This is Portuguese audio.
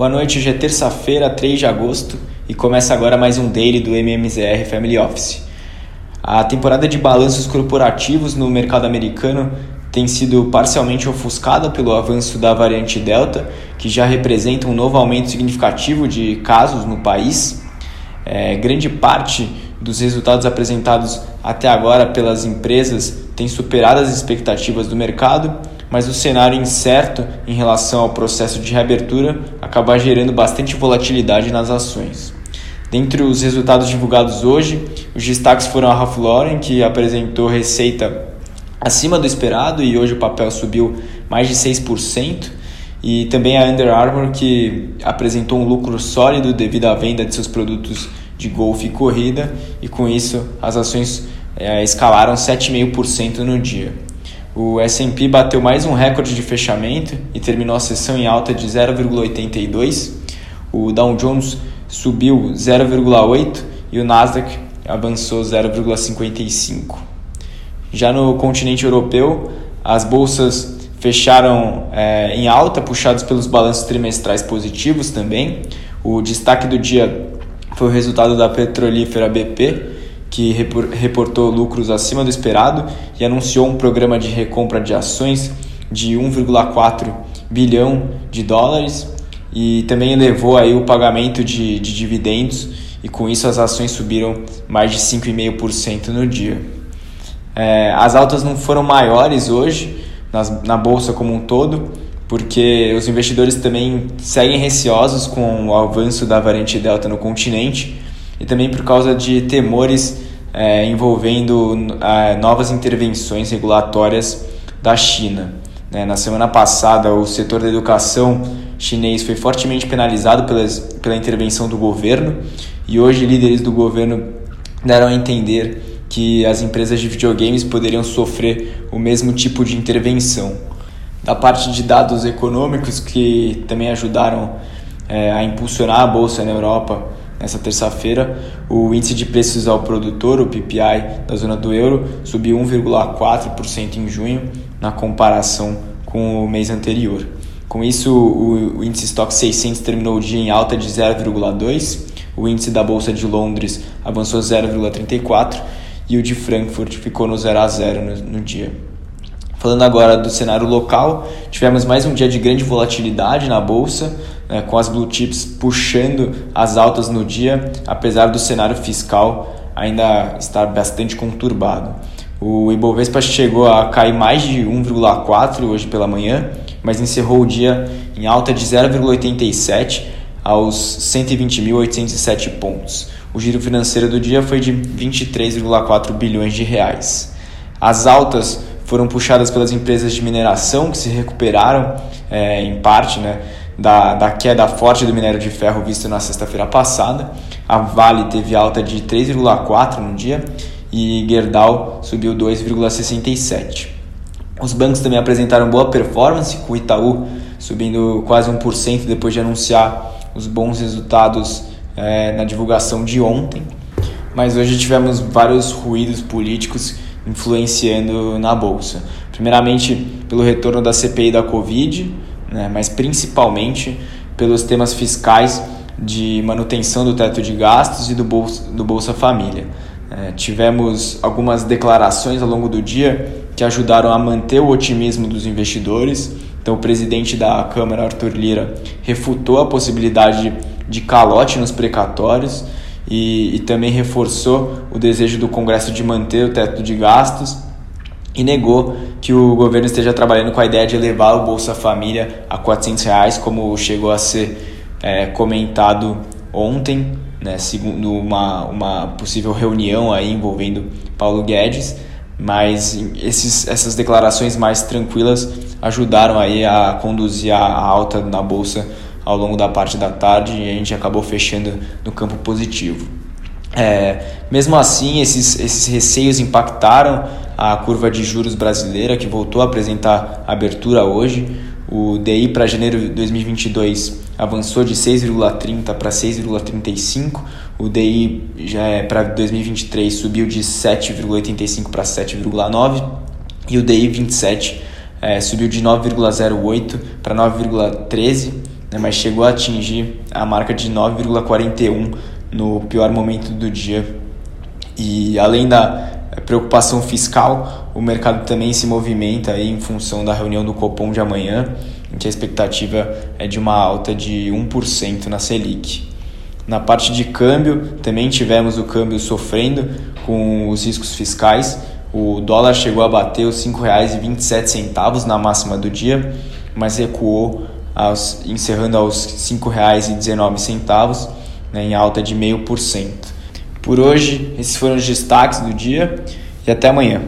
Boa noite, hoje é terça-feira, 3 de agosto e começa agora mais um daily do MMZR Family Office. A temporada de balanços corporativos no mercado americano tem sido parcialmente ofuscada pelo avanço da variante Delta, que já representa um novo aumento significativo de casos no país. É, grande parte dos resultados apresentados até agora pelas empresas tem superado as expectativas do mercado mas o cenário incerto em relação ao processo de reabertura acaba gerando bastante volatilidade nas ações. Dentre os resultados divulgados hoje, os destaques foram a Ralph Lauren, que apresentou receita acima do esperado e hoje o papel subiu mais de 6%, e também a Under Armour, que apresentou um lucro sólido devido à venda de seus produtos de golfe e corrida, e com isso as ações é, escalaram 7,5% no dia. O S&P bateu mais um recorde de fechamento e terminou a sessão em alta de 0,82. O Dow Jones subiu 0,8 e o Nasdaq avançou 0,55. Já no continente europeu, as bolsas fecharam é, em alta, puxados pelos balanços trimestrais positivos também. O destaque do dia foi o resultado da petrolífera BP, que reportou lucros acima do esperado e anunciou um programa de recompra de ações de 1,4 bilhão de dólares e também elevou aí o pagamento de, de dividendos e com isso as ações subiram mais de 5,5% no dia. É, as altas não foram maiores hoje nas, na bolsa como um todo, porque os investidores também seguem receosos com o avanço da variante Delta no continente e também por causa de temores é, envolvendo é, novas intervenções regulatórias da China. Né? Na semana passada, o setor da educação chinês foi fortemente penalizado pelas, pela intervenção do governo e hoje líderes do governo deram a entender que as empresas de videogames poderiam sofrer o mesmo tipo de intervenção. Da parte de dados econômicos que também ajudaram é, a impulsionar a bolsa na Europa, Nessa terça-feira, o índice de preços ao produtor, o PPI da zona do euro, subiu 1,4% em junho, na comparação com o mês anterior. Com isso, o índice Stock 600 terminou o dia em alta de 0,2%, o índice da Bolsa de Londres avançou 0,34% e o de Frankfurt ficou no 0 a 0 no, no dia. Falando agora do cenário local, tivemos mais um dia de grande volatilidade na bolsa, né, com as blue chips puxando as altas no dia, apesar do cenário fiscal ainda estar bastante conturbado. O Ibovespa chegou a cair mais de 1,4 hoje pela manhã, mas encerrou o dia em alta de 0,87 aos 120.807 pontos. O giro financeiro do dia foi de 23,4 bilhões de reais. As altas foram puxadas pelas empresas de mineração que se recuperaram é, em parte, né, da, da queda forte do minério de ferro visto na sexta-feira passada. A Vale teve alta de 3,4 no dia e Gerdau subiu 2,67. Os bancos também apresentaram boa performance, com o Itaú subindo quase 1% depois de anunciar os bons resultados é, na divulgação de ontem. Mas hoje tivemos vários ruídos políticos influenciando na bolsa. Primeiramente, pelo retorno da CPI da Covid, né, mas principalmente pelos temas fiscais de manutenção do teto de gastos e do Bolsa, do Bolsa Família. É, tivemos algumas declarações ao longo do dia que ajudaram a manter o otimismo dos investidores. Então, o presidente da Câmara, Arthur Lira, refutou a possibilidade de calote nos precatórios e, e também reforçou o desejo do Congresso de manter o teto de gastos e negou que o governo esteja trabalhando com a ideia de elevar o Bolsa Família a 400 reais, como chegou a ser é, comentado ontem, né, segundo uma, uma possível reunião aí envolvendo Paulo Guedes, mas esses, essas declarações mais tranquilas ajudaram aí a conduzir a alta na Bolsa ao longo da parte da tarde e a gente acabou fechando no campo positivo. É, mesmo assim, esses, esses receios impactaram a curva de juros brasileira, que voltou a apresentar abertura hoje. O DI para janeiro de 2022 avançou de 6,30 para 6,35. O DI já é para 2023 subiu de 7,85 para 7,9 e o DI 27 é, subiu de 9,08 para 9,13 né, mas chegou a atingir a marca de 9,41 no pior momento do dia. E além da preocupação fiscal, o mercado também se movimenta aí em função da reunião do Copom de amanhã, em que a expectativa é de uma alta de 1% na Selic. Na parte de câmbio, também tivemos o câmbio sofrendo com os riscos fiscais. O dólar chegou a bater os R$ 5,27 na máxima do dia, mas recuou, aos, encerrando aos R$ 5,19, né, em alta de 0,5%. Por hoje, esses foram os destaques do dia e até amanhã.